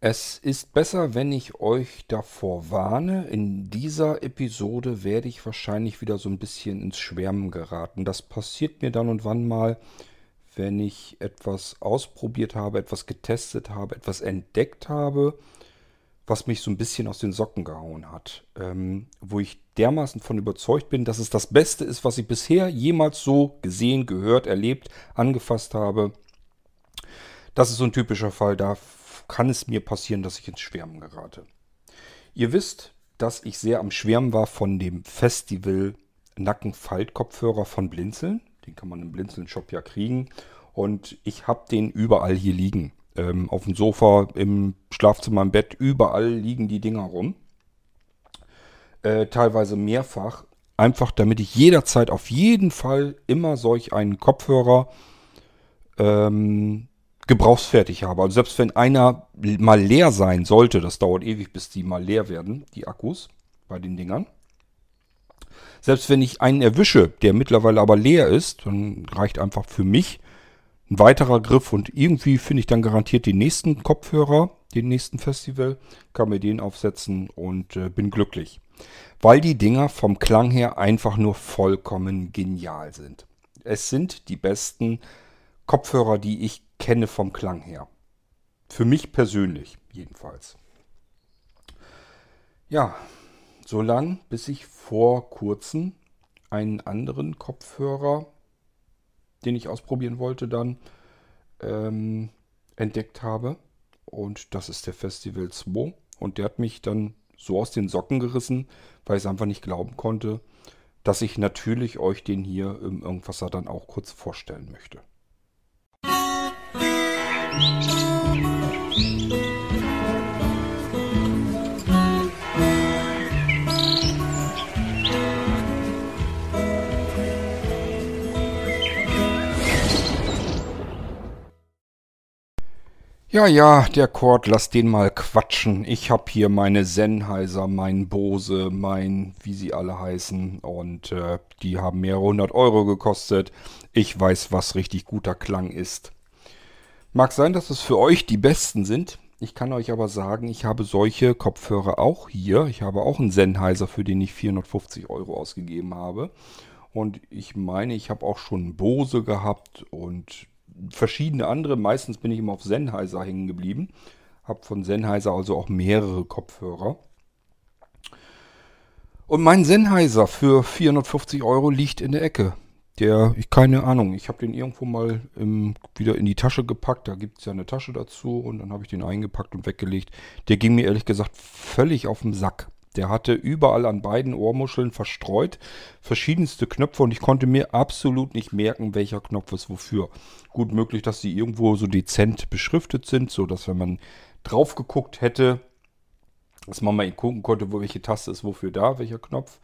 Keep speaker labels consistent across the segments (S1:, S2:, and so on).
S1: Es ist besser, wenn ich euch davor warne. In dieser Episode werde ich wahrscheinlich wieder so ein bisschen ins Schwärmen geraten. Das passiert mir dann und wann mal, wenn ich etwas ausprobiert habe, etwas getestet habe, etwas entdeckt habe, was mich so ein bisschen aus den Socken gehauen hat. Ähm, wo ich dermaßen von überzeugt bin, dass es das Beste ist, was ich bisher jemals so gesehen, gehört, erlebt, angefasst habe. Das ist so ein typischer Fall. Da kann es mir passieren, dass ich ins Schwärmen gerate. Ihr wisst, dass ich sehr am Schwärmen war von dem Festival Nackenfaltkopfhörer von Blinzeln. Den kann man im Blinzeln-Shop ja kriegen. Und ich habe den überall hier liegen. Ähm, auf dem Sofa, im Schlafzimmer, im Bett, überall liegen die Dinger rum. Äh, teilweise mehrfach. Einfach damit ich jederzeit auf jeden Fall immer solch einen Kopfhörer ähm, gebrauchsfertig habe. Also selbst wenn einer mal leer sein sollte, das dauert ewig, bis die mal leer werden, die Akkus bei den Dingern. Selbst wenn ich einen erwische, der mittlerweile aber leer ist, dann reicht einfach für mich ein weiterer Griff und irgendwie finde ich dann garantiert den nächsten Kopfhörer, den nächsten Festival, kann mir den aufsetzen und äh, bin glücklich. Weil die Dinger vom Klang her einfach nur vollkommen genial sind. Es sind die besten Kopfhörer, die ich kenne vom Klang her. Für mich persönlich jedenfalls. Ja, so lang, bis ich vor kurzem einen anderen Kopfhörer, den ich ausprobieren wollte, dann ähm, entdeckt habe. Und das ist der Festival 2. Und der hat mich dann so aus den Socken gerissen, weil ich es einfach nicht glauben konnte, dass ich natürlich euch den hier im Irgendwasser dann auch kurz vorstellen möchte. Ja, ja, der Kord, lass den mal quatschen. Ich hab hier meine Sennheiser, mein Bose, mein, wie sie alle heißen. Und äh, die haben mehrere hundert Euro gekostet. Ich weiß, was richtig guter Klang ist. Mag sein, dass es für euch die besten sind. Ich kann euch aber sagen, ich habe solche Kopfhörer auch hier. Ich habe auch einen Sennheiser, für den ich 450 Euro ausgegeben habe. Und ich meine, ich habe auch schon Bose gehabt und verschiedene andere. Meistens bin ich immer auf Sennheiser hängen geblieben. Habe von Sennheiser also auch mehrere Kopfhörer. Und mein Sennheiser für 450 Euro liegt in der Ecke. Der, ich keine Ahnung, ich habe den irgendwo mal im, wieder in die Tasche gepackt. Da gibt es ja eine Tasche dazu und dann habe ich den eingepackt und weggelegt. Der ging mir ehrlich gesagt völlig auf den Sack. Der hatte überall an beiden Ohrmuscheln verstreut verschiedenste Knöpfe und ich konnte mir absolut nicht merken, welcher Knopf ist wofür. Gut möglich, dass sie irgendwo so dezent beschriftet sind, so dass wenn man drauf geguckt hätte, dass man mal gucken konnte, wo welche Taste ist wofür da, welcher Knopf.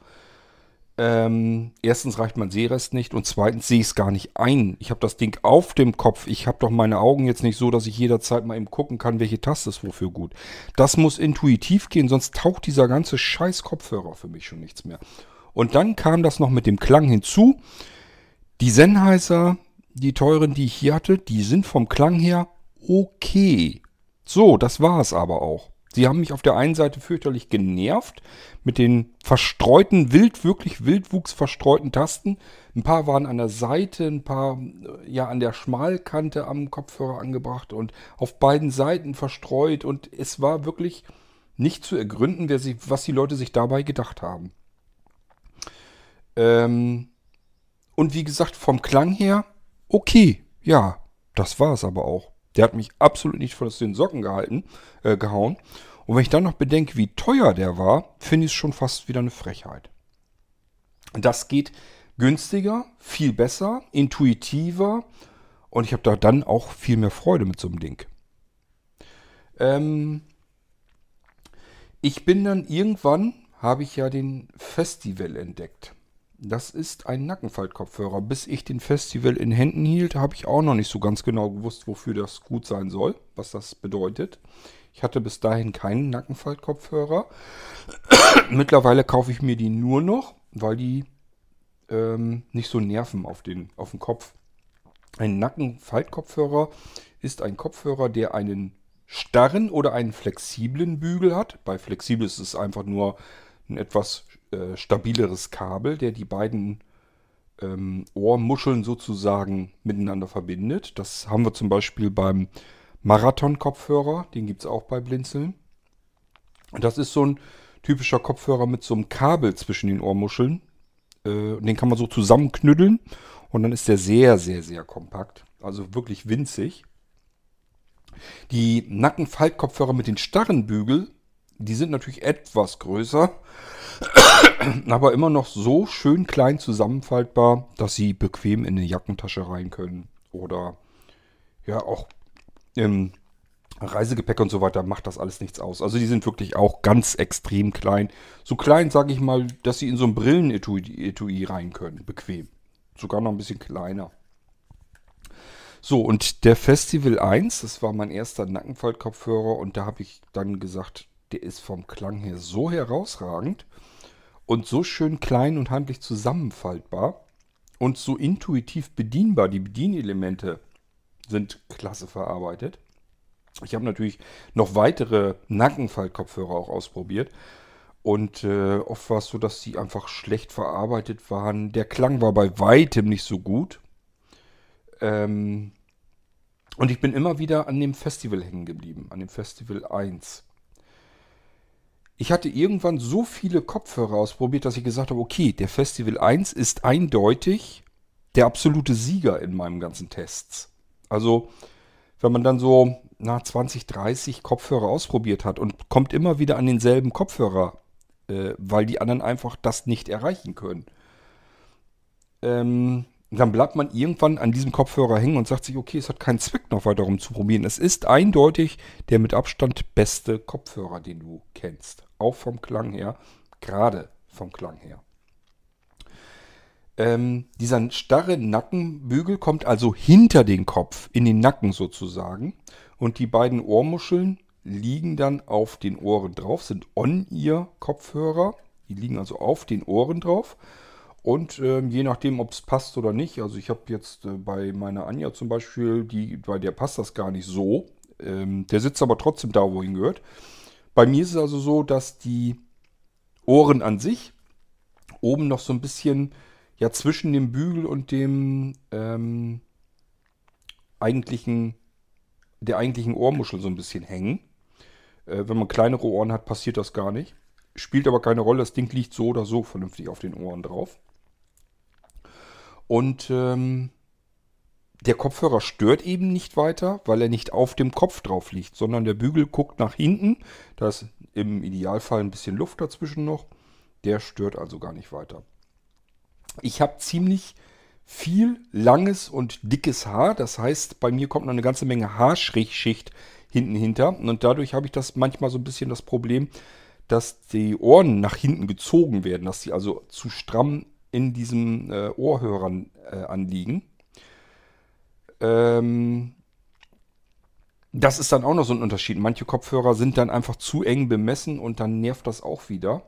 S1: Ähm, erstens reicht mein Sehrest nicht und zweitens sehe ich es gar nicht ein. Ich habe das Ding auf dem Kopf. Ich habe doch meine Augen jetzt nicht so, dass ich jederzeit mal eben gucken kann, welche Taste ist wofür gut. Das muss intuitiv gehen, sonst taucht dieser ganze scheiß Kopfhörer für mich schon nichts mehr. Und dann kam das noch mit dem Klang hinzu. Die Sennheiser, die teuren, die ich hier hatte, die sind vom Klang her okay. So, das war es aber auch. Sie haben mich auf der einen Seite fürchterlich genervt mit den verstreuten, wild, wirklich wildwuchs verstreuten Tasten. Ein paar waren an der Seite, ein paar äh, ja an der Schmalkante am Kopfhörer angebracht und auf beiden Seiten verstreut. Und es war wirklich nicht zu ergründen, sich, was die Leute sich dabei gedacht haben. Ähm, und wie gesagt, vom Klang her, okay, ja, das war es aber auch. Der hat mich absolut nicht von den Socken gehalten, äh, gehauen. Und wenn ich dann noch bedenke, wie teuer der war, finde ich es schon fast wieder eine Frechheit. Das geht günstiger, viel besser, intuitiver und ich habe da dann auch viel mehr Freude mit so einem Ding. Ähm, ich bin dann irgendwann, habe ich ja den Festival entdeckt. Das ist ein Nackenfaltkopfhörer. Bis ich den Festival in Händen hielt, habe ich auch noch nicht so ganz genau gewusst, wofür das gut sein soll, was das bedeutet. Ich hatte bis dahin keinen Nackenfaltkopfhörer. Mittlerweile kaufe ich mir die nur noch, weil die ähm, nicht so nerven auf den, auf den Kopf. Ein Nackenfaltkopfhörer ist ein Kopfhörer, der einen starren oder einen flexiblen Bügel hat. Bei flexibel ist es einfach nur ein etwas äh, stabileres Kabel, der die beiden ähm, Ohrmuscheln sozusagen miteinander verbindet. Das haben wir zum Beispiel beim Marathon-Kopfhörer, den gibt es auch bei Blinzeln. Das ist so ein typischer Kopfhörer mit so einem Kabel zwischen den Ohrmuscheln. Äh, den kann man so zusammenknüddeln und dann ist der sehr, sehr, sehr kompakt. Also wirklich winzig. Die Nackenfaltkopfhörer mit den starren Bügel, die sind natürlich etwas größer, aber immer noch so schön klein zusammenfaltbar, dass sie bequem in eine Jackentasche rein können. Oder ja, auch im Reisegepäck und so weiter macht das alles nichts aus. Also die sind wirklich auch ganz extrem klein. So klein, sage ich mal, dass sie in so ein Brillenetui rein können. Bequem. Sogar noch ein bisschen kleiner. So, und der Festival 1, das war mein erster Nackenfaltkopfhörer und da habe ich dann gesagt, der ist vom Klang her so herausragend und so schön klein und handlich zusammenfaltbar und so intuitiv bedienbar. Die Bedienelemente sind klasse verarbeitet. Ich habe natürlich noch weitere Nackenfaltkopfhörer auch ausprobiert. Und äh, oft war es so, dass sie einfach schlecht verarbeitet waren. Der Klang war bei weitem nicht so gut. Ähm, und ich bin immer wieder an dem Festival hängen geblieben, an dem Festival 1. Ich hatte irgendwann so viele Kopfhörer ausprobiert, dass ich gesagt habe, okay, der Festival 1 ist eindeutig der absolute Sieger in meinen ganzen Tests. Also, wenn man dann so na, 20, 30 Kopfhörer ausprobiert hat und kommt immer wieder an denselben Kopfhörer, äh, weil die anderen einfach das nicht erreichen können, ähm, dann bleibt man irgendwann an diesem Kopfhörer hängen und sagt sich, okay, es hat keinen Zweck noch weiter rumzuprobieren. Es ist eindeutig der mit Abstand beste Kopfhörer, den du kennst. Auch vom Klang her, gerade vom Klang her. Ähm, dieser starre Nackenbügel kommt also hinter den Kopf, in den Nacken sozusagen. Und die beiden Ohrmuscheln liegen dann auf den Ohren drauf, sind On-Ear-Kopfhörer. Die liegen also auf den Ohren drauf. Und ähm, je nachdem, ob es passt oder nicht, also ich habe jetzt äh, bei meiner Anja zum Beispiel, die, bei der passt das gar nicht so. Ähm, der sitzt aber trotzdem da, wo ihn gehört. Bei mir ist es also so, dass die Ohren an sich oben noch so ein bisschen ja zwischen dem Bügel und dem ähm, eigentlichen, der eigentlichen Ohrmuschel so ein bisschen hängen. Äh, wenn man kleinere Ohren hat, passiert das gar nicht. Spielt aber keine Rolle, das Ding liegt so oder so vernünftig auf den Ohren drauf. Und ähm, der Kopfhörer stört eben nicht weiter, weil er nicht auf dem Kopf drauf liegt, sondern der Bügel guckt nach hinten. Da ist im Idealfall ein bisschen Luft dazwischen noch. Der stört also gar nicht weiter. Ich habe ziemlich viel langes und dickes Haar. Das heißt, bei mir kommt noch eine ganze Menge Haarschicht hinten hinter. Und dadurch habe ich das manchmal so ein bisschen das Problem, dass die Ohren nach hinten gezogen werden, dass sie also zu stramm in diesen äh, Ohrhörern äh, anliegen. Ähm, das ist dann auch noch so ein Unterschied. Manche Kopfhörer sind dann einfach zu eng bemessen und dann nervt das auch wieder.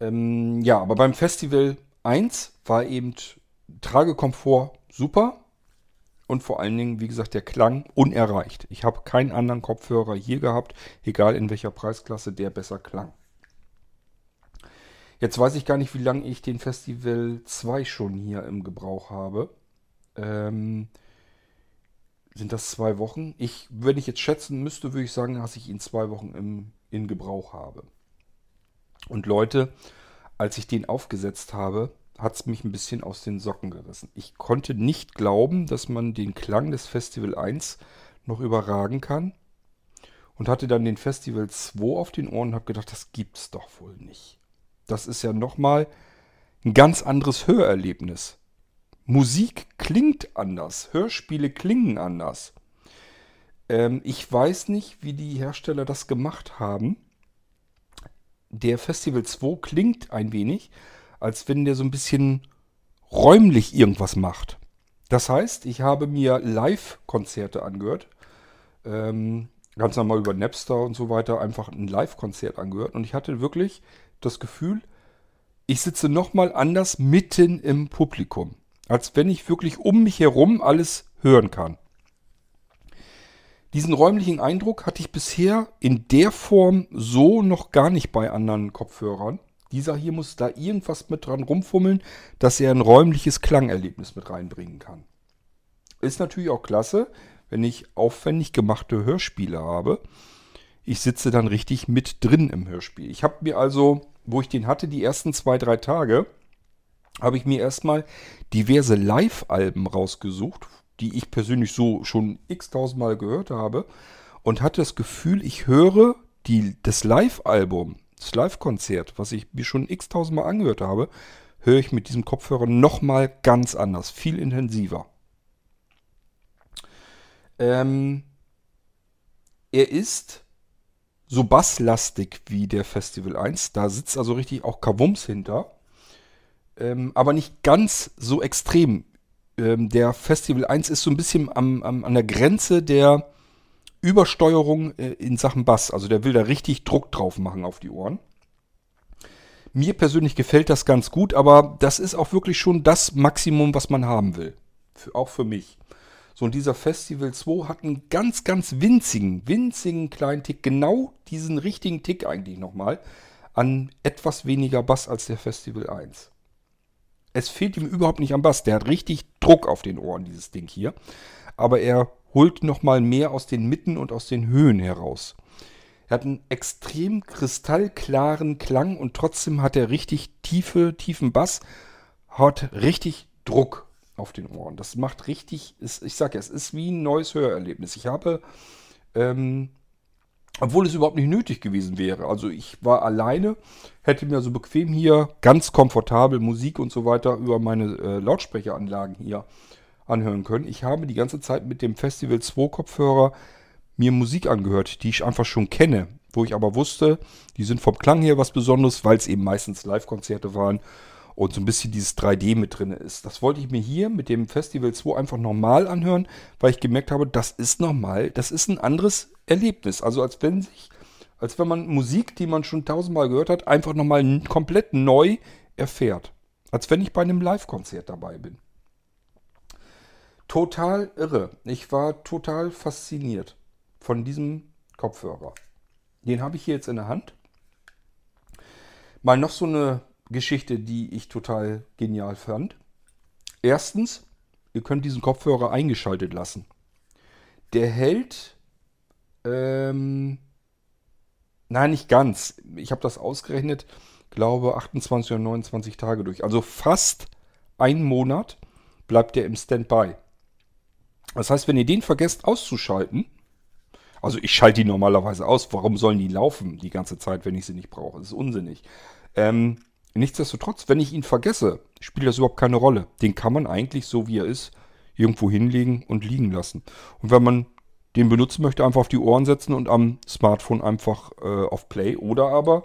S1: Ähm, ja, aber beim Festival 1 war eben Tragekomfort super und vor allen Dingen, wie gesagt, der Klang unerreicht. Ich habe keinen anderen Kopfhörer hier gehabt, egal in welcher Preisklasse, der besser klang. Jetzt weiß ich gar nicht, wie lange ich den Festival 2 schon hier im Gebrauch habe. Ähm, sind das zwei Wochen? Ich, wenn ich jetzt schätzen müsste, würde ich sagen, dass ich ihn zwei Wochen im, in Gebrauch habe. Und Leute, als ich den aufgesetzt habe, hat es mich ein bisschen aus den Socken gerissen. Ich konnte nicht glauben, dass man den Klang des Festival 1 noch überragen kann. Und hatte dann den Festival 2 auf den Ohren und habe gedacht, das gibt's doch wohl nicht. Das ist ja nochmal ein ganz anderes Hörerlebnis. Musik klingt anders, Hörspiele klingen anders. Ähm, ich weiß nicht, wie die Hersteller das gemacht haben. Der Festival 2 klingt ein wenig, als wenn der so ein bisschen räumlich irgendwas macht. Das heißt, ich habe mir Live-Konzerte angehört. Ähm, ganz normal über Napster und so weiter einfach ein Live-Konzert angehört. Und ich hatte wirklich das Gefühl, ich sitze nochmal anders mitten im Publikum. Als wenn ich wirklich um mich herum alles hören kann. Diesen räumlichen Eindruck hatte ich bisher in der Form so noch gar nicht bei anderen Kopfhörern. Dieser hier muss da irgendwas mit dran rumfummeln, dass er ein räumliches Klangerlebnis mit reinbringen kann. Ist natürlich auch klasse, wenn ich aufwendig gemachte Hörspiele habe. Ich sitze dann richtig mit drin im Hörspiel. Ich habe mir also, wo ich den hatte, die ersten zwei, drei Tage, habe ich mir erstmal diverse Live-Alben rausgesucht, die ich persönlich so schon x-tausendmal gehört habe und hatte das Gefühl, ich höre die, das Live-Album, das Live-Konzert, was ich mir schon x-tausendmal angehört habe, höre ich mit diesem Kopfhörer nochmal ganz anders, viel intensiver. Ähm, er ist so basslastig wie der Festival 1. Da sitzt also richtig auch Kavums hinter. Ähm, aber nicht ganz so extrem. Ähm, der Festival 1 ist so ein bisschen am, am, an der Grenze der Übersteuerung äh, in Sachen Bass. Also der will da richtig Druck drauf machen auf die Ohren. Mir persönlich gefällt das ganz gut, aber das ist auch wirklich schon das Maximum, was man haben will. Für, auch für mich. So, und dieser Festival 2 hat einen ganz, ganz winzigen, winzigen kleinen Tick, genau diesen richtigen Tick eigentlich nochmal, an etwas weniger Bass als der Festival 1. Es fehlt ihm überhaupt nicht am Bass. Der hat richtig Druck auf den Ohren, dieses Ding hier. Aber er holt nochmal mehr aus den Mitten und aus den Höhen heraus. Er hat einen extrem kristallklaren Klang und trotzdem hat er richtig tiefe, tiefen Bass, hat richtig Druck auf den Ohren. Das macht richtig, ich sage ja, es ist wie ein neues Hörerlebnis. Ich habe, ähm, obwohl es überhaupt nicht nötig gewesen wäre, also ich war alleine, hätte mir so bequem hier ganz komfortabel Musik und so weiter über meine äh, Lautsprecheranlagen hier anhören können. Ich habe die ganze Zeit mit dem Festival 2 Kopfhörer mir Musik angehört, die ich einfach schon kenne, wo ich aber wusste, die sind vom Klang her was Besonderes, weil es eben meistens Live-Konzerte waren und so ein bisschen dieses 3D mit drin ist. Das wollte ich mir hier mit dem Festival 2 einfach normal anhören, weil ich gemerkt habe, das ist normal, das ist ein anderes Erlebnis. Also als wenn sich, als wenn man Musik, die man schon tausendmal gehört hat, einfach nochmal komplett neu erfährt. Als wenn ich bei einem Live-Konzert dabei bin. Total irre. Ich war total fasziniert von diesem Kopfhörer. Den habe ich hier jetzt in der Hand. Mal noch so eine Geschichte, die ich total genial fand. Erstens, ihr könnt diesen Kopfhörer eingeschaltet lassen. Der hält, ähm, nein, nicht ganz. Ich habe das ausgerechnet, glaube 28 oder 29 Tage durch. Also fast einen Monat bleibt der im Standby. Das heißt, wenn ihr den vergesst auszuschalten, also ich schalte die normalerweise aus, warum sollen die laufen die ganze Zeit, wenn ich sie nicht brauche? Das ist unsinnig. Ähm, Nichtsdestotrotz, wenn ich ihn vergesse, spielt das überhaupt keine Rolle. Den kann man eigentlich so wie er ist irgendwo hinlegen und liegen lassen. Und wenn man den benutzen möchte, einfach auf die Ohren setzen und am Smartphone einfach äh, auf Play oder aber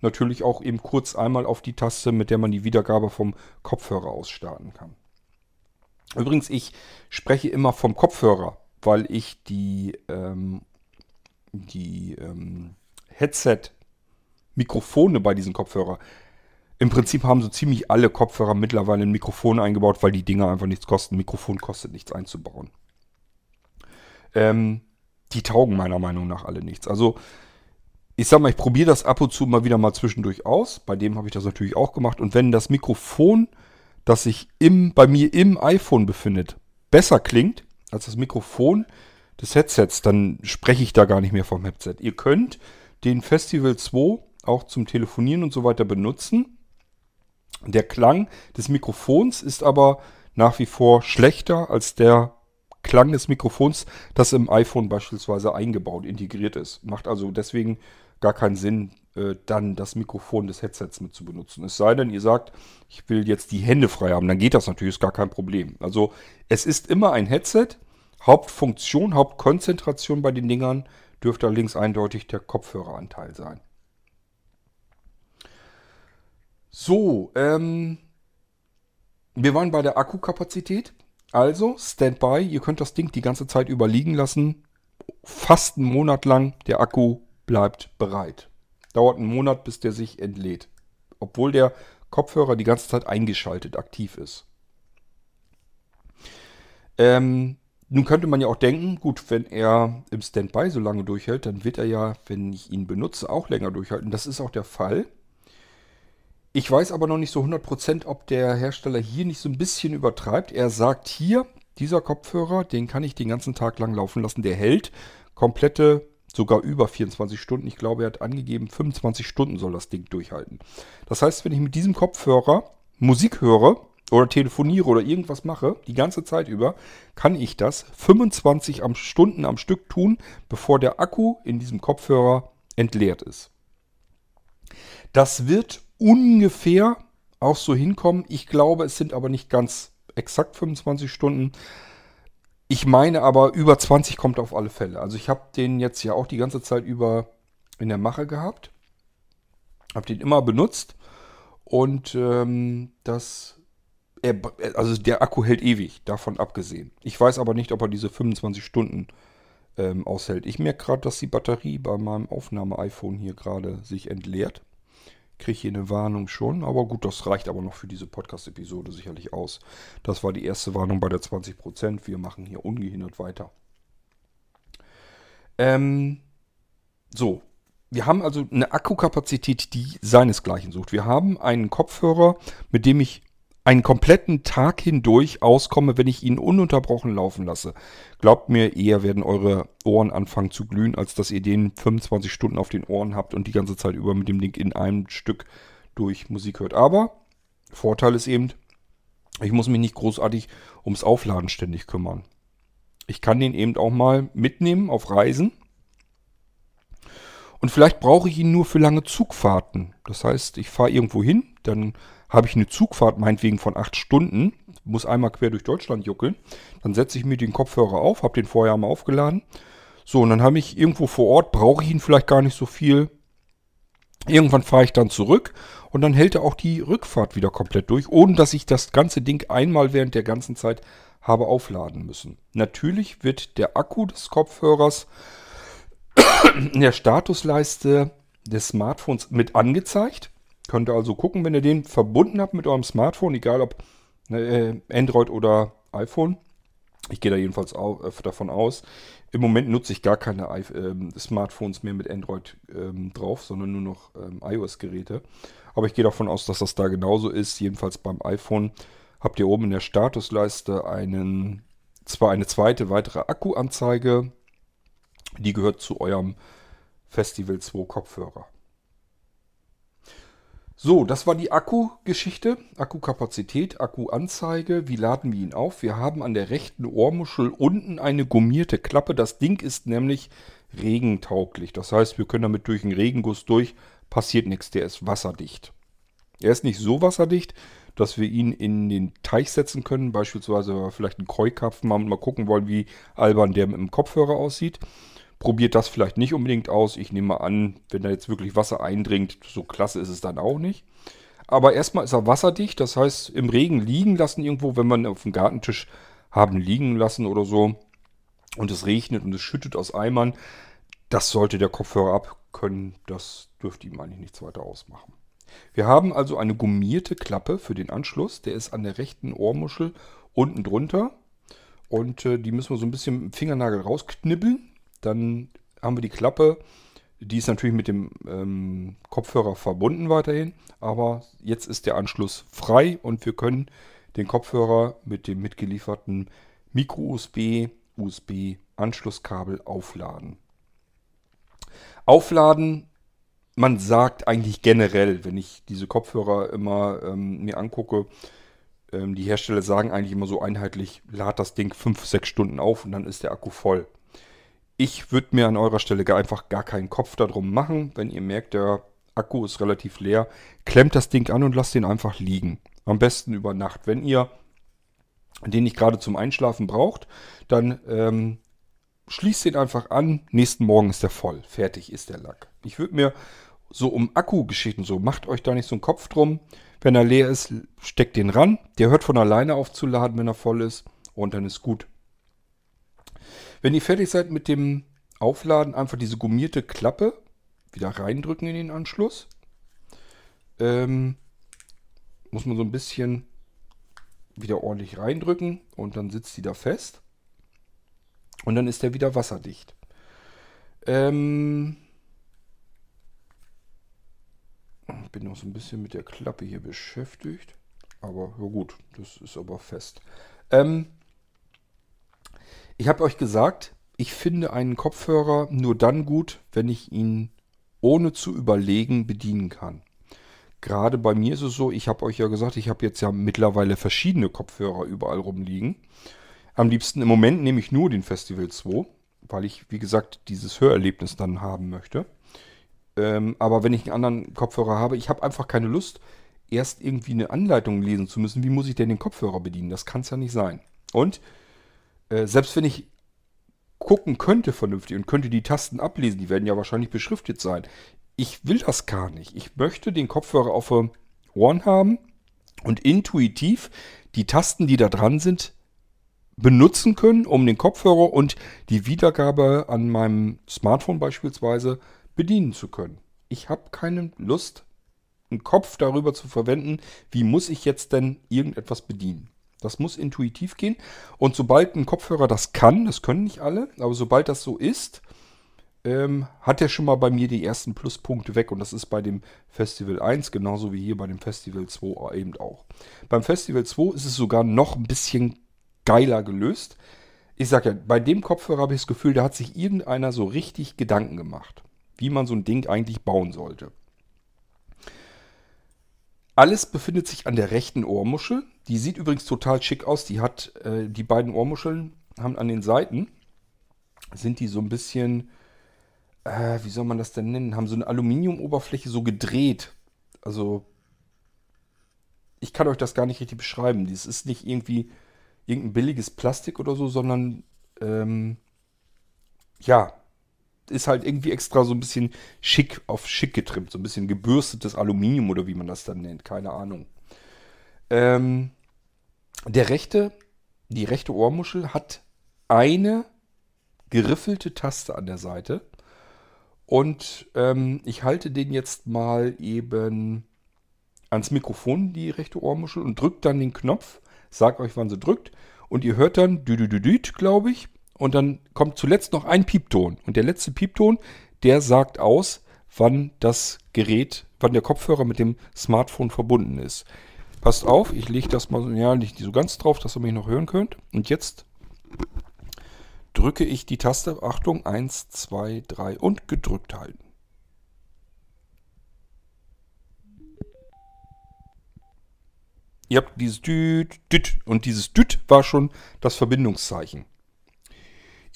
S1: natürlich auch eben kurz einmal auf die Taste, mit der man die Wiedergabe vom Kopfhörer aus starten kann. Übrigens, ich spreche immer vom Kopfhörer, weil ich die, ähm, die ähm, Headset-Mikrofone bei diesen Kopfhörer im Prinzip haben so ziemlich alle Kopfhörer mittlerweile ein Mikrofon eingebaut, weil die Dinger einfach nichts kosten. Mikrofon kostet nichts einzubauen. Ähm, die taugen meiner Meinung nach alle nichts. Also ich sag mal, ich probiere das ab und zu mal wieder mal zwischendurch aus. Bei dem habe ich das natürlich auch gemacht. Und wenn das Mikrofon, das sich im, bei mir im iPhone befindet, besser klingt als das Mikrofon des Headsets, dann spreche ich da gar nicht mehr vom Headset. Ihr könnt den Festival 2 auch zum Telefonieren und so weiter benutzen. Der Klang des Mikrofons ist aber nach wie vor schlechter als der Klang des Mikrofons, das im iPhone beispielsweise eingebaut, integriert ist. Macht also deswegen gar keinen Sinn, äh, dann das Mikrofon des Headsets mit zu benutzen. Es sei denn, ihr sagt, ich will jetzt die Hände frei haben, dann geht das natürlich, ist gar kein Problem. Also es ist immer ein Headset. Hauptfunktion, Hauptkonzentration bei den Dingern dürfte allerdings eindeutig der Kopfhöreranteil sein. So, ähm, wir waren bei der Akkukapazität. Also, Standby, ihr könnt das Ding die ganze Zeit überliegen lassen. Fast einen Monat lang, der Akku bleibt bereit. Dauert einen Monat, bis der sich entlädt. Obwohl der Kopfhörer die ganze Zeit eingeschaltet aktiv ist. Ähm, nun könnte man ja auch denken, gut, wenn er im Standby so lange durchhält, dann wird er ja, wenn ich ihn benutze, auch länger durchhalten. Das ist auch der Fall. Ich weiß aber noch nicht so 100%, ob der Hersteller hier nicht so ein bisschen übertreibt. Er sagt hier, dieser Kopfhörer, den kann ich den ganzen Tag lang laufen lassen. Der hält komplette, sogar über 24 Stunden. Ich glaube, er hat angegeben, 25 Stunden soll das Ding durchhalten. Das heißt, wenn ich mit diesem Kopfhörer Musik höre, oder telefoniere oder irgendwas mache, die ganze Zeit über, kann ich das 25 am Stunden am Stück tun, bevor der Akku in diesem Kopfhörer entleert ist. Das wird ungefähr auch so hinkommen. Ich glaube, es sind aber nicht ganz exakt 25 Stunden. Ich meine aber, über 20 kommt auf alle Fälle. Also ich habe den jetzt ja auch die ganze Zeit über in der Mache gehabt. Habe den immer benutzt. Und ähm, das also der Akku hält ewig, davon abgesehen. Ich weiß aber nicht, ob er diese 25 Stunden ähm, aushält. Ich merke gerade, dass die Batterie bei meinem Aufnahme-iPhone hier gerade sich entleert. Kriege hier eine Warnung schon, aber gut, das reicht aber noch für diese Podcast-Episode sicherlich aus. Das war die erste Warnung bei der 20%. Wir machen hier ungehindert weiter. Ähm, so, wir haben also eine Akkukapazität, die seinesgleichen sucht. Wir haben einen Kopfhörer, mit dem ich einen kompletten Tag hindurch auskomme, wenn ich ihn ununterbrochen laufen lasse. Glaubt mir, eher werden eure Ohren anfangen zu glühen, als dass ihr den 25 Stunden auf den Ohren habt und die ganze Zeit über mit dem Ding in einem Stück durch Musik hört. Aber Vorteil ist eben, ich muss mich nicht großartig ums Aufladen ständig kümmern. Ich kann den eben auch mal mitnehmen auf Reisen. Und vielleicht brauche ich ihn nur für lange Zugfahrten. Das heißt, ich fahre irgendwo hin, dann habe ich eine Zugfahrt meinetwegen von acht Stunden, muss einmal quer durch Deutschland juckeln, dann setze ich mir den Kopfhörer auf, habe den vorher mal aufgeladen. So, und dann habe ich irgendwo vor Ort, brauche ich ihn vielleicht gar nicht so viel. Irgendwann fahre ich dann zurück und dann hält er auch die Rückfahrt wieder komplett durch, ohne dass ich das ganze Ding einmal während der ganzen Zeit habe aufladen müssen. Natürlich wird der Akku des Kopfhörers in der Statusleiste des Smartphones mit angezeigt. Könnt ihr also gucken, wenn ihr den verbunden habt mit eurem Smartphone, egal ob äh, Android oder iPhone. Ich gehe da jedenfalls au äh, davon aus. Im Moment nutze ich gar keine äh, Smartphones mehr mit Android ähm, drauf, sondern nur noch ähm, iOS-Geräte. Aber ich gehe davon aus, dass das da genauso ist. Jedenfalls beim iPhone habt ihr oben in der Statusleiste einen, zwar eine zweite weitere Akkuanzeige. Die gehört zu eurem Festival 2 Kopfhörer. So, das war die Akku-Geschichte, Akkukapazität, Akkuanzeige. Wie laden wir ihn auf? Wir haben an der rechten Ohrmuschel unten eine gummierte Klappe. Das Ding ist nämlich regentauglich. Das heißt, wir können damit durch einen Regenguss durch, passiert nichts, der ist wasserdicht. Er ist nicht so wasserdicht, dass wir ihn in den Teich setzen können, beispielsweise wenn wir vielleicht einen Koi-Karpfen haben und mal gucken wollen, wie albern der mit dem Kopfhörer aussieht. Probiert das vielleicht nicht unbedingt aus. Ich nehme an, wenn da jetzt wirklich Wasser eindringt, so klasse ist es dann auch nicht. Aber erstmal ist er wasserdicht, das heißt im Regen liegen lassen irgendwo, wenn man auf dem Gartentisch haben liegen lassen oder so und es regnet und es schüttet aus Eimern, das sollte der Kopfhörer abkönnen. Das dürfte ihm eigentlich nichts weiter ausmachen. Wir haben also eine gummierte Klappe für den Anschluss. Der ist an der rechten Ohrmuschel unten drunter. Und äh, die müssen wir so ein bisschen mit dem Fingernagel rausknibbeln. Dann haben wir die Klappe. Die ist natürlich mit dem ähm, Kopfhörer verbunden weiterhin. Aber jetzt ist der Anschluss frei und wir können den Kopfhörer mit dem mitgelieferten Micro-USB, USB-Anschlusskabel aufladen. Aufladen, man sagt eigentlich generell, wenn ich diese Kopfhörer immer ähm, mir angucke, ähm, die Hersteller sagen eigentlich immer so einheitlich, lad das Ding 5, 6 Stunden auf und dann ist der Akku voll. Ich würde mir an eurer Stelle einfach gar keinen Kopf darum machen. Wenn ihr merkt, der Akku ist relativ leer, klemmt das Ding an und lasst den einfach liegen. Am besten über Nacht. Wenn ihr den nicht gerade zum Einschlafen braucht, dann ähm, schließt den einfach an. Nächsten Morgen ist der voll. Fertig ist der Lack. Ich würde mir so um Akkugeschichten so, macht euch da nicht so einen Kopf drum. Wenn er leer ist, steckt den ran. Der hört von alleine auf zu laden, wenn er voll ist. Und dann ist gut. Wenn ihr fertig seid mit dem Aufladen, einfach diese gummierte Klappe wieder reindrücken in den Anschluss. Ähm, muss man so ein bisschen wieder ordentlich reindrücken und dann sitzt die da fest. Und dann ist der wieder wasserdicht. Ähm, bin noch so ein bisschen mit der Klappe hier beschäftigt. Aber ja gut, das ist aber fest. Ähm, ich habe euch gesagt, ich finde einen Kopfhörer nur dann gut, wenn ich ihn ohne zu überlegen bedienen kann. Gerade bei mir ist es so, ich habe euch ja gesagt, ich habe jetzt ja mittlerweile verschiedene Kopfhörer überall rumliegen. Am liebsten im Moment nehme ich nur den Festival 2, weil ich, wie gesagt, dieses Hörerlebnis dann haben möchte. Ähm, aber wenn ich einen anderen Kopfhörer habe, ich habe einfach keine Lust, erst irgendwie eine Anleitung lesen zu müssen. Wie muss ich denn den Kopfhörer bedienen? Das kann es ja nicht sein. Und äh, selbst wenn ich gucken könnte vernünftig und könnte die Tasten ablesen, die werden ja wahrscheinlich beschriftet sein. Ich will das gar nicht. Ich möchte den Kopfhörer auf Ohren haben und intuitiv die Tasten, die da dran sind, benutzen können, um den Kopfhörer und die Wiedergabe an meinem Smartphone beispielsweise bedienen zu können. Ich habe keine Lust, einen Kopf darüber zu verwenden, wie muss ich jetzt denn irgendetwas bedienen. Das muss intuitiv gehen. Und sobald ein Kopfhörer das kann, das können nicht alle, aber sobald das so ist, ähm, hat er schon mal bei mir die ersten Pluspunkte weg. Und das ist bei dem Festival 1 genauso wie hier bei dem Festival 2 eben auch. Beim Festival 2 ist es sogar noch ein bisschen geiler gelöst. Ich sage ja, bei dem Kopfhörer habe ich das Gefühl, da hat sich irgendeiner so richtig Gedanken gemacht, wie man so ein Ding eigentlich bauen sollte. Alles befindet sich an der rechten Ohrmuschel. Die sieht übrigens total schick aus. Die hat äh, die beiden Ohrmuscheln haben an den Seiten sind die so ein bisschen, äh, wie soll man das denn nennen? Haben so eine Aluminiumoberfläche so gedreht. Also ich kann euch das gar nicht richtig beschreiben. Das ist nicht irgendwie irgendein billiges Plastik oder so, sondern ähm, ja, ist halt irgendwie extra so ein bisschen schick auf schick getrimmt. So ein bisschen gebürstetes Aluminium oder wie man das dann nennt. Keine Ahnung. Ähm, der rechte, die rechte Ohrmuschel hat eine geriffelte Taste an der Seite. Und ähm, ich halte den jetzt mal eben ans Mikrofon, die rechte Ohrmuschel, und drücke dann den Knopf. Sag euch, wann sie drückt. Und ihr hört dann glaube ich. Und dann kommt zuletzt noch ein Piepton. Und der letzte Piepton, der sagt aus, wann das Gerät, wann der Kopfhörer mit dem Smartphone verbunden ist. Passt auf, ich lege das mal, ja, nicht so ganz drauf, dass ihr mich noch hören könnt. Und jetzt drücke ich die Taste, Achtung, 1, 2, 3 und gedrückt halten. Ihr habt dieses Düt, Düt und dieses Düt war schon das Verbindungszeichen.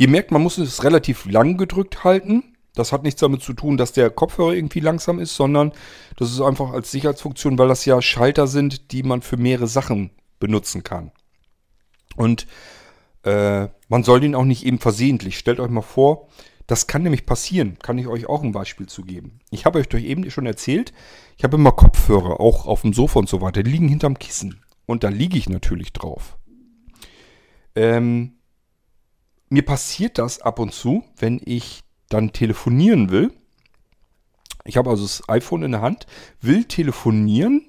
S1: Ihr merkt, man muss es relativ lang gedrückt halten. Das hat nichts damit zu tun, dass der Kopfhörer irgendwie langsam ist, sondern das ist einfach als Sicherheitsfunktion, weil das ja Schalter sind, die man für mehrere Sachen benutzen kann. Und äh, man soll den auch nicht eben versehentlich. Stellt euch mal vor, das kann nämlich passieren. Kann ich euch auch ein Beispiel zu geben. Ich habe euch doch eben schon erzählt, ich habe immer Kopfhörer, auch auf dem Sofa und so weiter. Die liegen hinterm Kissen. Und da liege ich natürlich drauf. Ähm, mir passiert das ab und zu, wenn ich dann telefonieren will. Ich habe also das iPhone in der Hand, will telefonieren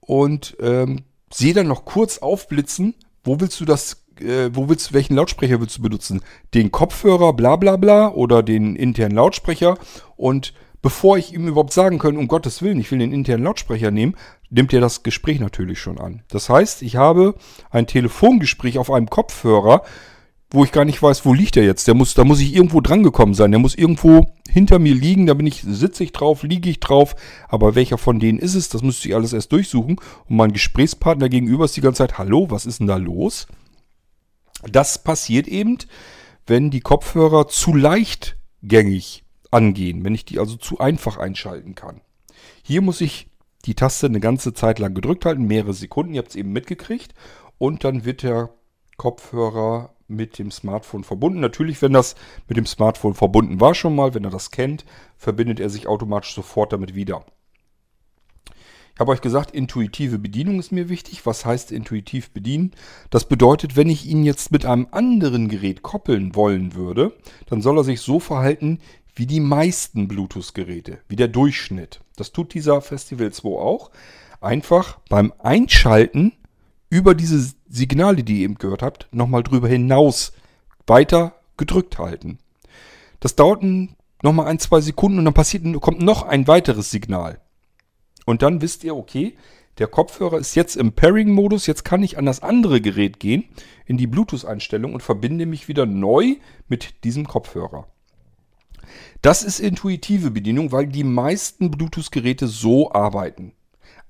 S1: und ähm, sehe dann noch kurz aufblitzen, wo willst du das, äh, wo willst du, welchen Lautsprecher willst du benutzen? Den Kopfhörer, bla bla bla, oder den internen Lautsprecher. Und bevor ich ihm überhaupt sagen kann, um Gottes Willen, ich will den internen Lautsprecher nehmen, nimmt er das Gespräch natürlich schon an. Das heißt, ich habe ein Telefongespräch auf einem Kopfhörer, wo ich gar nicht weiß, wo liegt der jetzt. Der muss, da muss ich irgendwo drangekommen sein. Der muss irgendwo hinter mir liegen. Da bin ich, sitze ich drauf, liege ich drauf. Aber welcher von denen ist es? Das müsste ich alles erst durchsuchen. Und mein Gesprächspartner gegenüber ist die ganze Zeit, hallo, was ist denn da los? Das passiert eben, wenn die Kopfhörer zu leichtgängig angehen. Wenn ich die also zu einfach einschalten kann. Hier muss ich die Taste eine ganze Zeit lang gedrückt halten, mehrere Sekunden. Ihr habt es eben mitgekriegt. Und dann wird der Kopfhörer mit dem Smartphone verbunden. Natürlich, wenn das mit dem Smartphone verbunden war schon mal, wenn er das kennt, verbindet er sich automatisch sofort damit wieder. Ich habe euch gesagt, intuitive Bedienung ist mir wichtig. Was heißt intuitiv bedienen? Das bedeutet, wenn ich ihn jetzt mit einem anderen Gerät koppeln wollen würde, dann soll er sich so verhalten wie die meisten Bluetooth-Geräte, wie der Durchschnitt. Das tut dieser Festival 2 auch. Einfach beim Einschalten über diese Signale, die ihr eben gehört habt, nochmal drüber hinaus weiter gedrückt halten. Das dauert nochmal ein, zwei Sekunden und dann passiert, kommt noch ein weiteres Signal. Und dann wisst ihr, okay, der Kopfhörer ist jetzt im Pairing-Modus. Jetzt kann ich an das andere Gerät gehen, in die Bluetooth-Einstellung und verbinde mich wieder neu mit diesem Kopfhörer. Das ist intuitive Bedienung, weil die meisten Bluetooth-Geräte so arbeiten.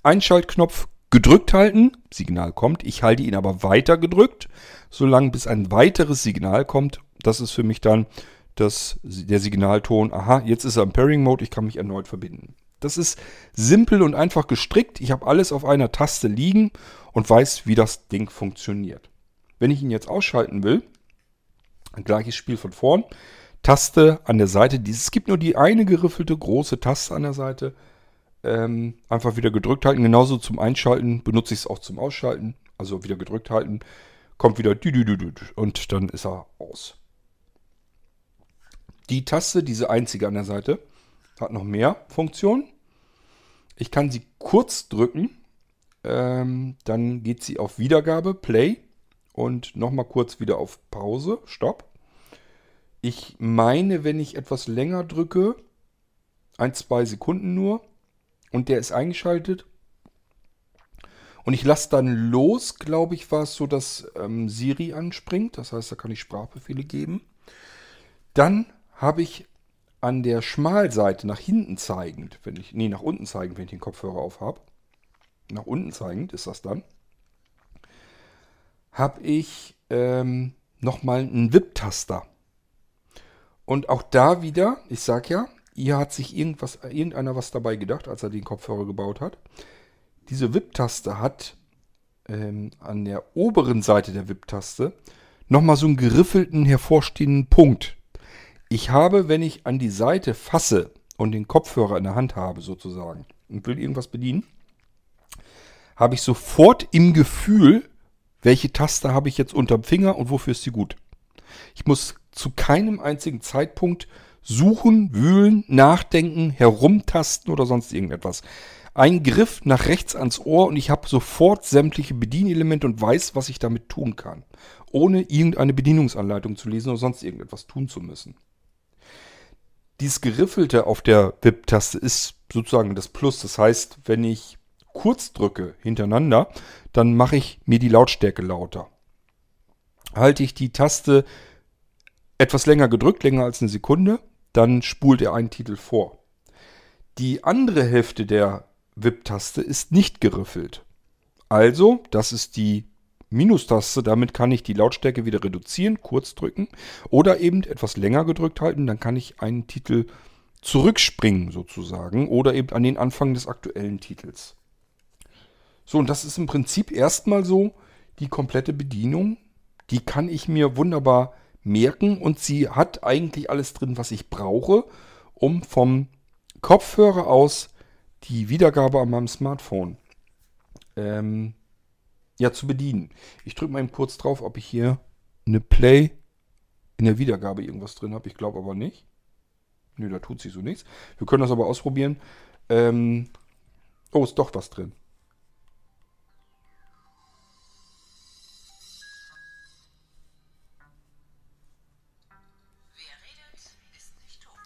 S1: Einschaltknopf gedrückt halten, Signal kommt, ich halte ihn aber weiter gedrückt, solange bis ein weiteres Signal kommt. Das ist für mich dann das, der Signalton, aha, jetzt ist er im Pairing-Mode, ich kann mich erneut verbinden. Das ist simpel und einfach gestrickt. Ich habe alles auf einer Taste liegen und weiß, wie das Ding funktioniert. Wenn ich ihn jetzt ausschalten will, gleiches Spiel von vorn. Taste an der Seite. Es gibt nur die eine geriffelte große Taste an der Seite. Ähm, einfach wieder gedrückt halten. Genauso zum Einschalten benutze ich es auch zum Ausschalten. Also wieder gedrückt halten. Kommt wieder und dann ist er aus. Die Taste, diese einzige an der Seite, hat noch mehr Funktionen. Ich kann sie kurz drücken. Ähm, dann geht sie auf Wiedergabe, Play. Und nochmal kurz wieder auf Pause, Stopp. Ich meine, wenn ich etwas länger drücke, ein, zwei Sekunden nur, und der ist eingeschaltet. Und ich lasse dann los, glaube ich, war es so, dass ähm, Siri anspringt. Das heißt, da kann ich Sprachbefehle geben. Dann habe ich an der Schmalseite nach hinten zeigend, wenn ich, nee, nach unten zeigend, wenn ich den Kopfhörer auf habe, nach unten zeigend ist das dann, habe ich ähm, nochmal einen WIP-Taster. Und auch da wieder, ich sag ja, hier hat sich irgendwas, irgendeiner was dabei gedacht, als er den Kopfhörer gebaut hat. Diese WIP-Taste hat ähm, an der oberen Seite der WIP-Taste nochmal so einen geriffelten, hervorstehenden Punkt. Ich habe, wenn ich an die Seite fasse und den Kopfhörer in der Hand habe sozusagen und will irgendwas bedienen, habe ich sofort im Gefühl, welche Taste habe ich jetzt unterm Finger und wofür ist sie gut. Ich muss zu keinem einzigen Zeitpunkt suchen, wühlen, nachdenken, herumtasten oder sonst irgendetwas. Ein Griff nach rechts ans Ohr und ich habe sofort sämtliche Bedienelemente und weiß, was ich damit tun kann, ohne irgendeine Bedienungsanleitung zu lesen oder sonst irgendetwas tun zu müssen. Dieses Geriffelte auf der WIP-Taste ist sozusagen das Plus. Das heißt, wenn ich kurz drücke hintereinander, dann mache ich mir die Lautstärke lauter. Halte ich die Taste etwas länger gedrückt, länger als eine Sekunde, dann spult er einen Titel vor. Die andere Hälfte der WIP-Taste ist nicht geriffelt. Also, das ist die Minustaste, damit kann ich die Lautstärke wieder reduzieren, kurz drücken oder eben etwas länger gedrückt halten, dann kann ich einen Titel zurückspringen sozusagen oder eben an den Anfang des aktuellen Titels. So, und das ist im Prinzip erstmal so die komplette Bedienung. Die kann ich mir wunderbar merken und sie hat eigentlich alles drin, was ich brauche, um vom Kopfhörer aus die Wiedergabe an meinem Smartphone ähm, ja, zu bedienen. Ich drücke mal eben kurz drauf, ob ich hier eine Play in der Wiedergabe irgendwas drin habe. Ich glaube aber nicht. Nö, da tut sich so nichts. Wir können das aber ausprobieren. Ähm oh, ist doch was drin.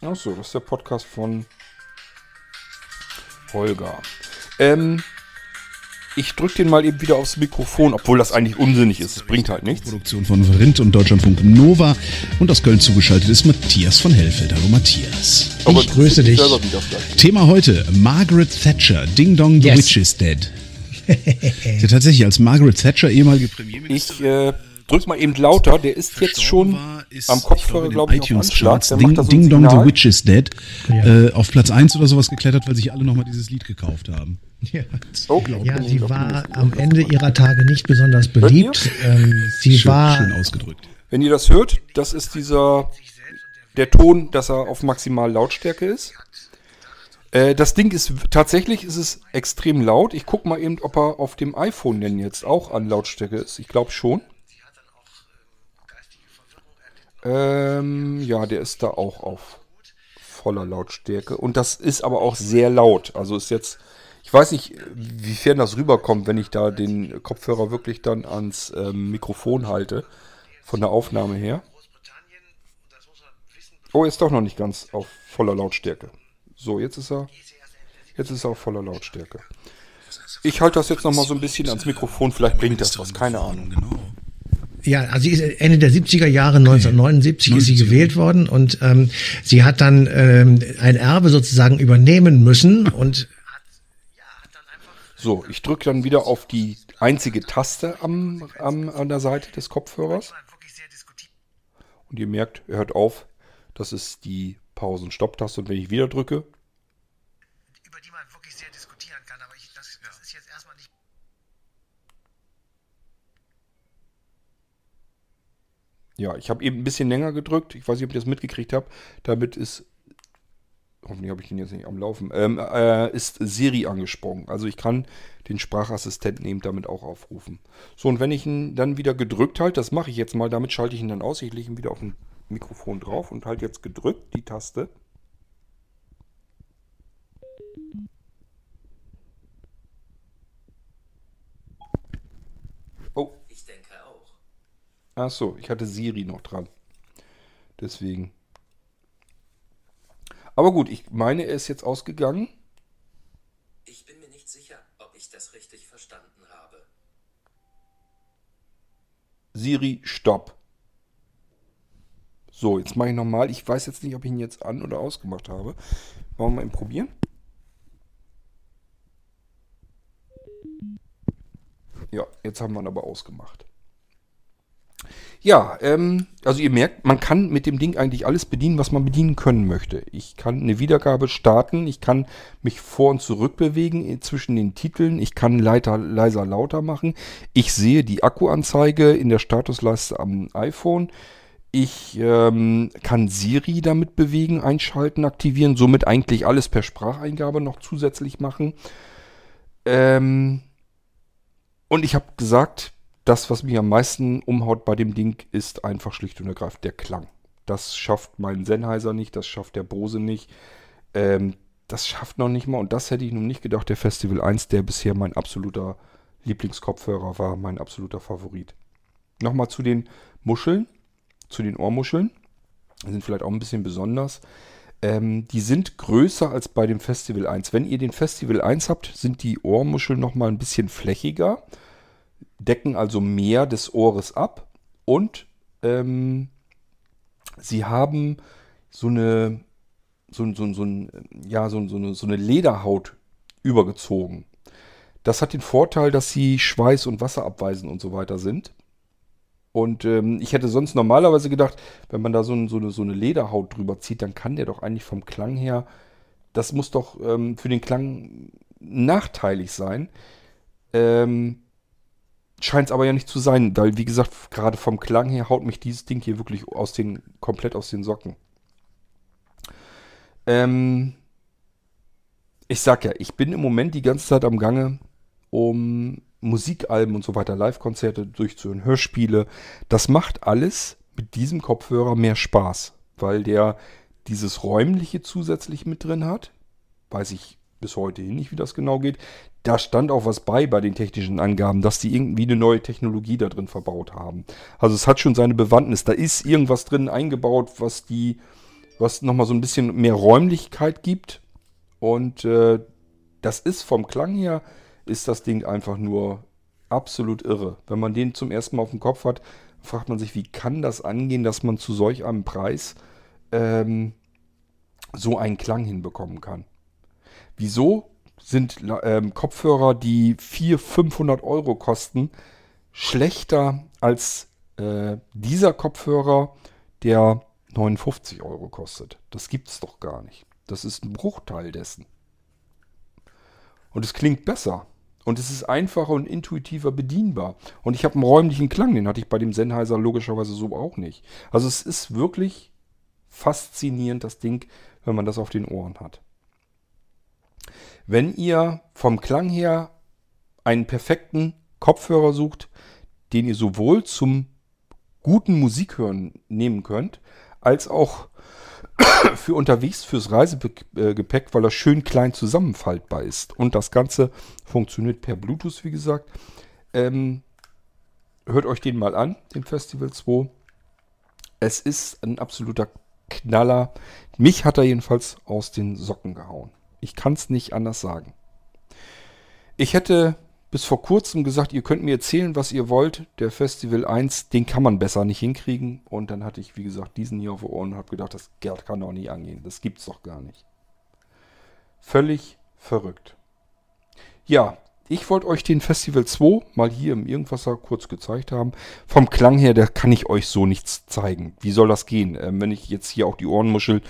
S1: Achso, das ist der Podcast von Holger. Ähm, ich drücke den mal eben wieder aufs Mikrofon, obwohl das eigentlich unsinnig ist. Es bringt halt nichts.
S2: Produktion von Verindt und Deutschlandfunk Nova. Und aus Köln zugeschaltet ist Matthias von Hellfeld. Hallo Matthias.
S3: Aber ich grüße dich.
S2: Thema heute, Margaret Thatcher. Ding Dong, the yes. Witch is dead. ja, tatsächlich, als Margaret Thatcher, ehemalige
S1: Premierministerin... Ich äh, drück mal eben lauter. Der ist jetzt schon ist, am Kopfhörer, glaube ich,
S2: glaub ich iTunes Ding, so Ding Dong, the Witch is dead. Ja. Äh, auf Platz 1 oder sowas geklettert, weil sich alle nochmal dieses Lied gekauft haben.
S3: Ja, okay. ja sie war am Ende ihrer Tage nicht besonders beliebt. Ähm, sie schön, war
S2: schön ausgedrückt.
S1: Wenn ihr das hört, das ist dieser der Ton, dass er auf maximal Lautstärke ist. Äh, das Ding ist tatsächlich ist es extrem laut. Ich gucke mal eben, ob er auf dem iPhone denn jetzt auch an Lautstärke ist. Ich glaube schon. Ähm, ja, der ist da auch auf voller Lautstärke. Und das ist aber auch sehr laut. Also ist jetzt ich weiß nicht, wiefern das rüberkommt, wenn ich da den Kopfhörer wirklich dann ans ähm, Mikrofon halte, von der Aufnahme her. Oh, ist doch noch nicht ganz auf voller Lautstärke. So, jetzt ist er. Jetzt ist er auf voller Lautstärke. Ich halte das jetzt noch mal so ein bisschen ans Mikrofon. Vielleicht bringt das was. Keine Ahnung. Genau.
S3: Ja, also sie ist Ende der 70er Jahre, 1979 okay. ist sie gewählt worden und ähm, sie hat dann ähm, ein Erbe sozusagen übernehmen müssen und
S1: so, ich drücke dann wieder auf die einzige Taste am, am, an der Seite des Kopfhörers. Und ihr merkt, er hört auf. Das ist die Pausen-Stopp-Taste. Und wenn ich wieder drücke, über die man wirklich sehr diskutieren kann, aber ich, das, das ist jetzt erstmal nicht. Ja, ich habe eben ein bisschen länger gedrückt. Ich weiß nicht, ob ihr das mitgekriegt habt. Damit ist hoffentlich habe ich den jetzt nicht am Laufen, ähm, äh, ist Siri angesprungen. Also ich kann den Sprachassistenten eben damit auch aufrufen. So, und wenn ich ihn dann wieder gedrückt halte, das mache ich jetzt mal, damit schalte ich ihn dann aus. Ich lege ihn wieder auf ein Mikrofon drauf und halte jetzt gedrückt die Taste. Oh. Ich denke. Ach so, ich hatte Siri noch dran. Deswegen. Aber gut, ich meine, er ist jetzt ausgegangen. Ich bin mir nicht sicher, ob ich das richtig verstanden habe. Siri, stopp. So, jetzt mache ich nochmal. Ich weiß jetzt nicht, ob ich ihn jetzt an- oder ausgemacht habe. Wollen wir mal ihn probieren? Ja, jetzt haben wir ihn aber ausgemacht. Ja, ähm, also ihr merkt, man kann mit dem Ding eigentlich alles bedienen, was man bedienen können möchte. Ich kann eine Wiedergabe starten, ich kann mich vor und zurück bewegen zwischen den Titeln, ich kann Leiter leiser lauter machen. Ich sehe die Akkuanzeige in der Statusleiste am iPhone. Ich ähm, kann Siri damit bewegen, einschalten, aktivieren, somit eigentlich alles per Spracheingabe noch zusätzlich machen. Ähm, und ich habe gesagt, das, was mich am meisten umhaut bei dem Ding, ist einfach schlicht und ergreifend der Klang. Das schafft mein Sennheiser nicht, das schafft der Bose nicht. Ähm, das schafft noch nicht mal, und das hätte ich nun nicht gedacht, der Festival 1, der bisher mein absoluter Lieblingskopfhörer war, mein absoluter Favorit. Nochmal zu den Muscheln, zu den Ohrmuscheln. Die sind vielleicht auch ein bisschen besonders. Ähm, die sind größer als bei dem Festival 1. Wenn ihr den Festival 1 habt, sind die Ohrmuscheln nochmal ein bisschen flächiger decken also mehr des Ohres ab und ähm, sie haben so eine, so, so, so, ja, so, so, eine, so eine Lederhaut übergezogen. Das hat den Vorteil, dass sie schweiß- und wasserabweisend und so weiter sind. Und ähm, ich hätte sonst normalerweise gedacht, wenn man da so, ein, so, eine, so, eine, Lederhaut drüber zieht, dann kann der doch eigentlich vom Klang her, das muss doch ähm, für den Klang nachteilig sein. Ähm, Scheint es aber ja nicht zu sein, weil wie gesagt, gerade vom Klang her haut mich dieses Ding hier wirklich aus den, komplett aus den Socken. Ähm, ich sag ja, ich bin im Moment die ganze Zeit am Gange, um Musikalben und so weiter, Live-Konzerte durchzuhören, Hörspiele. Das macht alles mit diesem Kopfhörer mehr Spaß, weil der dieses räumliche zusätzlich mit drin hat. Weiß ich bis heute hin nicht, wie das genau geht. Da stand auch was bei bei den technischen Angaben, dass die irgendwie eine neue Technologie da drin verbaut haben. Also es hat schon seine Bewandtnis. Da ist irgendwas drin eingebaut, was die, was nochmal so ein bisschen mehr Räumlichkeit gibt. Und äh, das ist vom Klang her, ist das Ding einfach nur absolut irre. Wenn man den zum ersten Mal auf dem Kopf hat, fragt man sich, wie kann das angehen, dass man zu solch einem Preis ähm, so einen Klang hinbekommen kann. Wieso sind ähm, Kopfhörer, die 400, 500 Euro kosten, schlechter als äh, dieser Kopfhörer, der 59 Euro kostet? Das gibt es doch gar nicht. Das ist ein Bruchteil dessen. Und es klingt besser. Und es ist einfacher und intuitiver bedienbar. Und ich habe einen räumlichen Klang, den hatte ich bei dem Sennheiser logischerweise so auch nicht. Also es ist wirklich faszinierend, das Ding, wenn man das auf den Ohren hat. Wenn ihr vom Klang her einen perfekten Kopfhörer sucht, den ihr sowohl zum guten Musikhören nehmen könnt, als auch für unterwegs fürs Reisegepäck, weil er schön klein zusammenfaltbar ist. Und das Ganze funktioniert per Bluetooth, wie gesagt. Ähm, hört euch den mal an, den Festival 2. Es ist ein absoluter Knaller. Mich hat er jedenfalls aus den Socken gehauen. Ich kann es nicht anders sagen. Ich hätte bis vor kurzem gesagt, ihr könnt mir erzählen, was ihr wollt. Der Festival 1, den kann man besser nicht hinkriegen. Und dann hatte ich, wie gesagt, diesen hier auf den Ohren und habe gedacht, das Geld kann doch nicht angehen. Das gibt's doch gar nicht. Völlig verrückt. Ja, ich wollte euch den Festival 2 mal hier im Irgendwasser kurz gezeigt haben. Vom Klang her, da kann ich euch so nichts zeigen. Wie soll das gehen? Ähm, wenn ich jetzt hier auch die Ohrenmuschel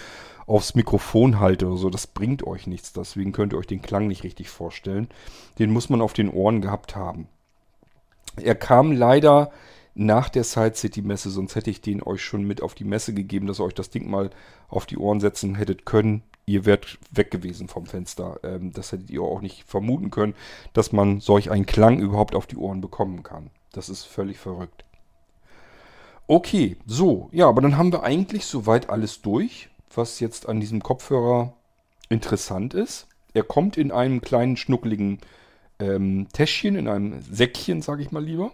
S1: aufs Mikrofon halte oder so, das bringt euch nichts. Deswegen könnt ihr euch den Klang nicht richtig vorstellen. Den muss man auf den Ohren gehabt haben. Er kam leider nach der Side City Messe, sonst hätte ich den euch schon mit auf die Messe gegeben, dass ihr euch das Ding mal auf die Ohren setzen hättet können ihr wärt weg gewesen vom Fenster. Ähm, das hättet ihr auch nicht vermuten können, dass man solch einen Klang überhaupt auf die Ohren bekommen kann. Das ist völlig verrückt. Okay, so, ja, aber dann haben wir eigentlich soweit alles durch, was jetzt an diesem Kopfhörer interessant ist. Er kommt in einem kleinen schnuckligen ähm, Täschchen, in einem Säckchen, sage ich mal lieber.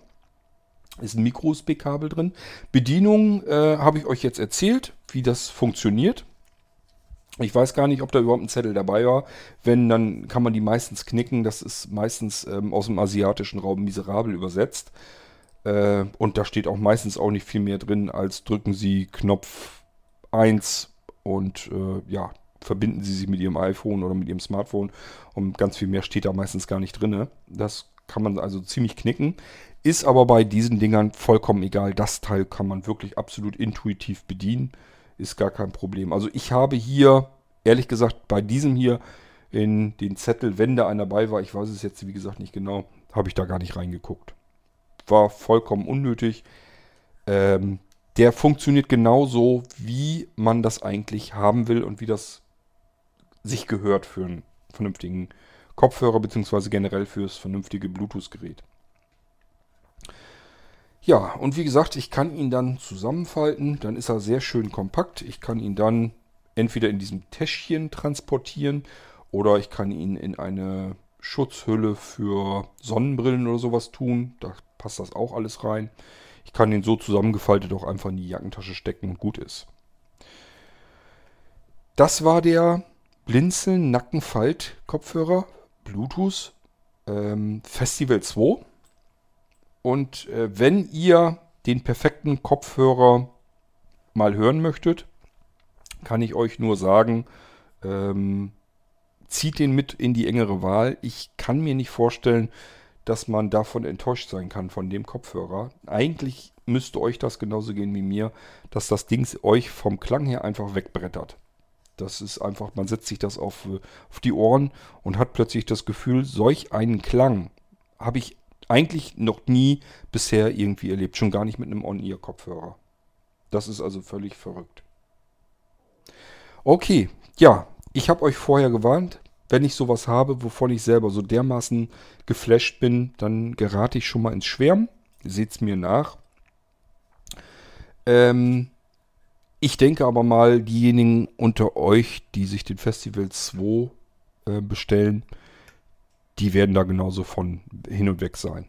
S1: Ist ein Micro-USB-Kabel drin. Bedienung äh, habe ich euch jetzt erzählt, wie das funktioniert. Ich weiß gar nicht, ob da überhaupt ein Zettel dabei war. Wenn, dann kann man die meistens knicken. Das ist meistens ähm, aus dem asiatischen Raum miserabel übersetzt. Äh, und da steht auch meistens auch nicht viel mehr drin, als drücken Sie Knopf 1 und äh, ja, verbinden Sie sich mit Ihrem iPhone oder mit Ihrem Smartphone. Und ganz viel mehr steht da meistens gar nicht drin. Das kann man also ziemlich knicken. Ist aber bei diesen Dingern vollkommen egal. Das Teil kann man wirklich absolut intuitiv bedienen ist gar kein Problem. Also ich habe hier, ehrlich gesagt, bei diesem hier in den Zettel, wenn da einer bei war, ich weiß es jetzt wie gesagt nicht genau, habe ich da gar nicht reingeguckt. War vollkommen unnötig. Ähm, der funktioniert genauso, wie man das eigentlich haben will und wie das sich gehört für einen vernünftigen Kopfhörer beziehungsweise generell fürs vernünftige Bluetooth-Gerät. Ja, und wie gesagt, ich kann ihn dann zusammenfalten, dann ist er sehr schön kompakt. Ich kann ihn dann entweder in diesem Täschchen transportieren oder ich kann ihn in eine Schutzhülle für Sonnenbrillen oder sowas tun. Da passt das auch alles rein. Ich kann ihn so zusammengefaltet auch einfach in die Jackentasche stecken und gut ist. Das war der Blinzeln Nackenfalt Kopfhörer Bluetooth ähm, Festival 2. Und äh, wenn ihr den perfekten Kopfhörer mal hören möchtet, kann ich euch nur sagen, ähm, zieht den mit in die engere Wahl. Ich kann mir nicht vorstellen, dass man davon enttäuscht sein kann, von dem Kopfhörer. Eigentlich müsste euch das genauso gehen wie mir, dass das Ding euch vom Klang her einfach wegbrettert. Das ist einfach, man setzt sich das auf, auf die Ohren und hat plötzlich das Gefühl, solch einen Klang habe ich eigentlich noch nie bisher irgendwie erlebt. Schon gar nicht mit einem On-Ear-Kopfhörer. Das ist also völlig verrückt. Okay, ja, ich habe euch vorher gewarnt. Wenn ich sowas habe, wovon ich selber so dermaßen geflasht bin, dann gerate ich schon mal ins Schwärmen. Seht es mir nach. Ähm, ich denke aber mal, diejenigen unter euch, die sich den Festival 2 äh, bestellen, die werden da genauso von hin und weg sein.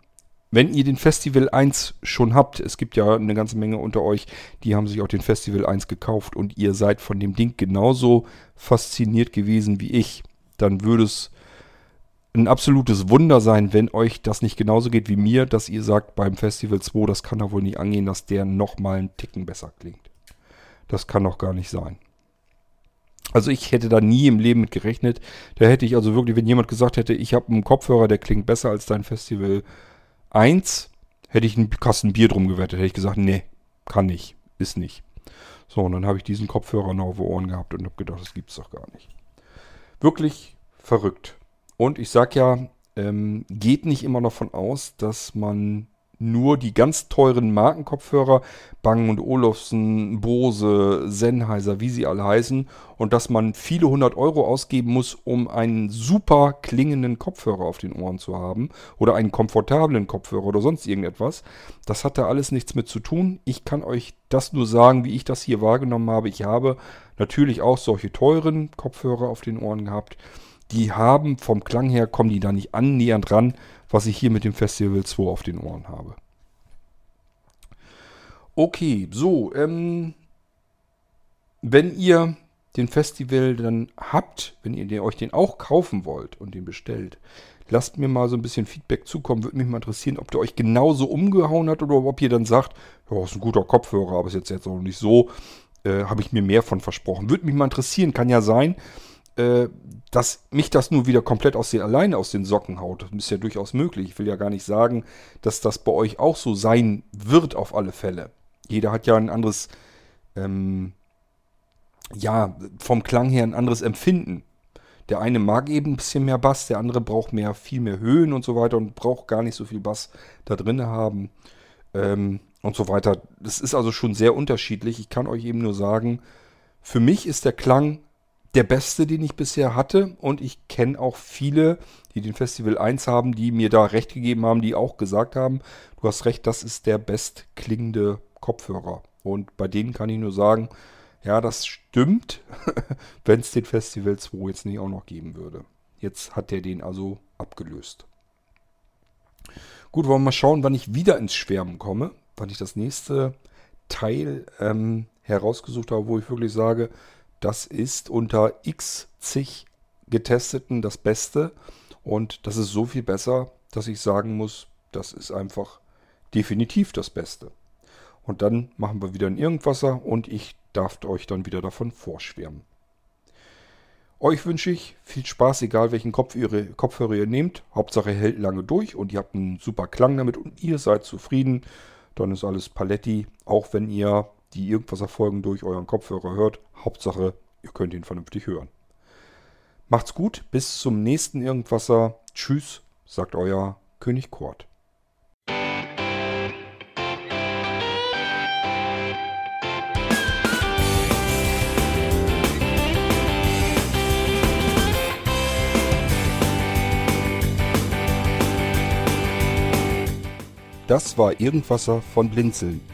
S1: Wenn ihr den Festival 1 schon habt, es gibt ja eine ganze Menge unter euch, die haben sich auch den Festival 1 gekauft und ihr seid von dem Ding genauso fasziniert gewesen wie ich, dann würde es ein absolutes Wunder sein, wenn euch das nicht genauso geht wie mir, dass ihr sagt beim Festival 2, das kann doch wohl nicht angehen, dass der nochmal einen Ticken besser klingt. Das kann doch gar nicht sein. Also ich hätte da nie im Leben mit gerechnet. Da hätte ich also wirklich, wenn jemand gesagt hätte, ich habe einen Kopfhörer, der klingt besser als dein Festival 1, hätte ich einen Kasten Bier drum gewettet. Hätte ich gesagt, nee, kann nicht, ist nicht. So, und dann habe ich diesen Kopfhörer noch auf Ohren gehabt und habe gedacht, das gibt's doch gar nicht. Wirklich verrückt. Und ich sag ja, ähm, geht nicht immer davon aus, dass man nur die ganz teuren Markenkopfhörer, Bang Olufsen, Bose, Sennheiser, wie sie alle heißen, und dass man viele hundert Euro ausgeben muss, um einen super klingenden Kopfhörer auf den Ohren zu haben oder einen komfortablen Kopfhörer oder sonst irgendetwas. Das hat da alles nichts mit zu tun. Ich kann euch das nur sagen, wie ich das hier wahrgenommen habe. Ich habe natürlich auch solche teuren Kopfhörer auf den Ohren gehabt. Die haben vom Klang her, kommen die da nicht annähernd ran was ich hier mit dem Festival 2 auf den Ohren habe. Okay, so, ähm, wenn ihr den Festival dann habt, wenn ihr euch den auch kaufen wollt und den bestellt, lasst mir mal so ein bisschen Feedback zukommen. Würde mich mal interessieren, ob der euch genauso umgehauen hat oder ob ihr dann sagt, ja, ist ein guter Kopfhörer, aber ist jetzt, jetzt auch nicht so. Äh, Habe ich mir mehr von versprochen. Würde mich mal interessieren, kann ja sein, äh, dass mich das nur wieder komplett aus den, alleine aus den Socken haut. Ist ja durchaus möglich. Ich will ja gar nicht sagen, dass das bei euch auch so sein wird auf alle Fälle. Jeder hat ja ein anderes, ähm, ja, vom Klang her ein anderes Empfinden. Der eine mag eben ein bisschen mehr Bass, der andere braucht mehr, viel mehr Höhen und so weiter und braucht gar nicht so viel Bass da drin haben ähm, und so weiter. Das ist also schon sehr unterschiedlich. Ich kann euch eben nur sagen, für mich ist der Klang der beste, den ich bisher hatte. Und ich kenne auch viele, die den Festival 1 haben, die mir da recht gegeben haben, die auch gesagt haben, du hast recht, das ist der bestklingende Kopfhörer. Und bei denen kann ich nur sagen, ja, das stimmt, wenn es den Festival 2 jetzt nicht auch noch geben würde. Jetzt hat der den also abgelöst. Gut, wollen wir mal schauen, wann ich wieder ins Schwärmen komme. Wann ich das nächste Teil ähm, herausgesucht habe, wo ich wirklich sage, das ist unter x zig getesteten das Beste. Und das ist so viel besser, dass ich sagen muss, das ist einfach definitiv das Beste. Und dann machen wir wieder ein Irgendwasser und ich darf euch dann wieder davon vorschwärmen. Euch wünsche ich viel Spaß, egal welchen Kopfhörer, Kopfhörer ihr nehmt. Hauptsache hält lange durch und ihr habt einen super Klang damit und ihr seid zufrieden. Dann ist alles Paletti, auch wenn ihr die Irgendwasser-Folgen durch euren Kopfhörer hört. Hauptsache, ihr könnt ihn vernünftig hören. Macht's gut, bis zum nächsten Irgendwasser. Tschüss, sagt euer König Kort. Das war Irgendwasser von Blinzeln.